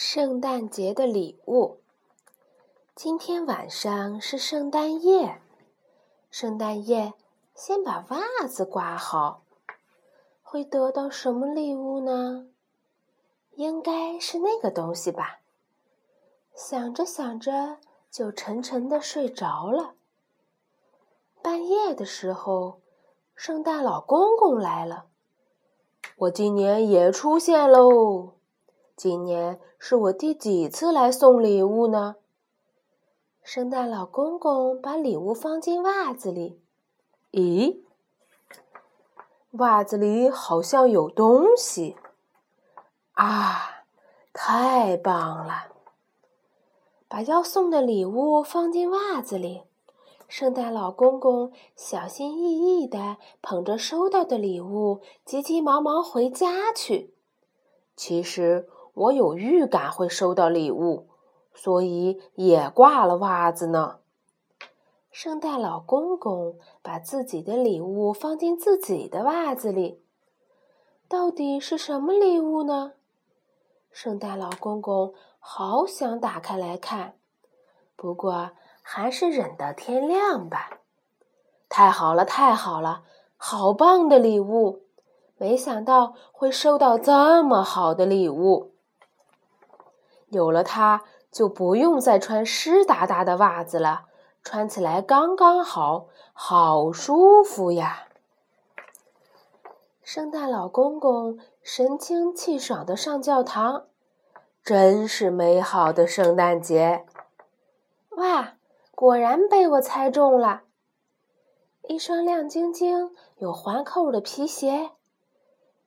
圣诞节的礼物。今天晚上是圣诞夜，圣诞夜先把袜子挂好。会得到什么礼物呢？应该是那个东西吧。想着想着，就沉沉的睡着了。半夜的时候，圣诞老公公来了。我今年也出现喽。今年是我第几次来送礼物呢？圣诞老公公把礼物放进袜子里。咦，袜子里好像有东西。啊，太棒了！把要送的礼物放进袜子里，圣诞老公公小心翼翼地捧着收到的礼物，急急忙忙回家去。其实。我有预感会收到礼物，所以也挂了袜子呢。圣诞老公公把自己的礼物放进自己的袜子里，到底是什么礼物呢？圣诞老公公好想打开来看，不过还是忍到天亮吧。太好了，太好了，好棒的礼物！没想到会收到这么好的礼物。有了它，就不用再穿湿哒哒的袜子了，穿起来刚刚好，好舒服呀！圣诞老公公神清气爽的上教堂，真是美好的圣诞节！哇，果然被我猜中了！一双亮晶晶、有环扣的皮鞋，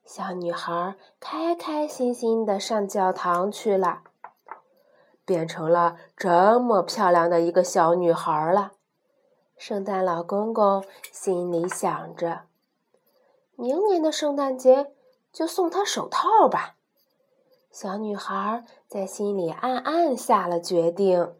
小女孩开开心心的上教堂去了。变成了这么漂亮的一个小女孩了，圣诞老公公心里想着：明年的圣诞节就送她手套吧。小女孩在心里暗暗下了决定。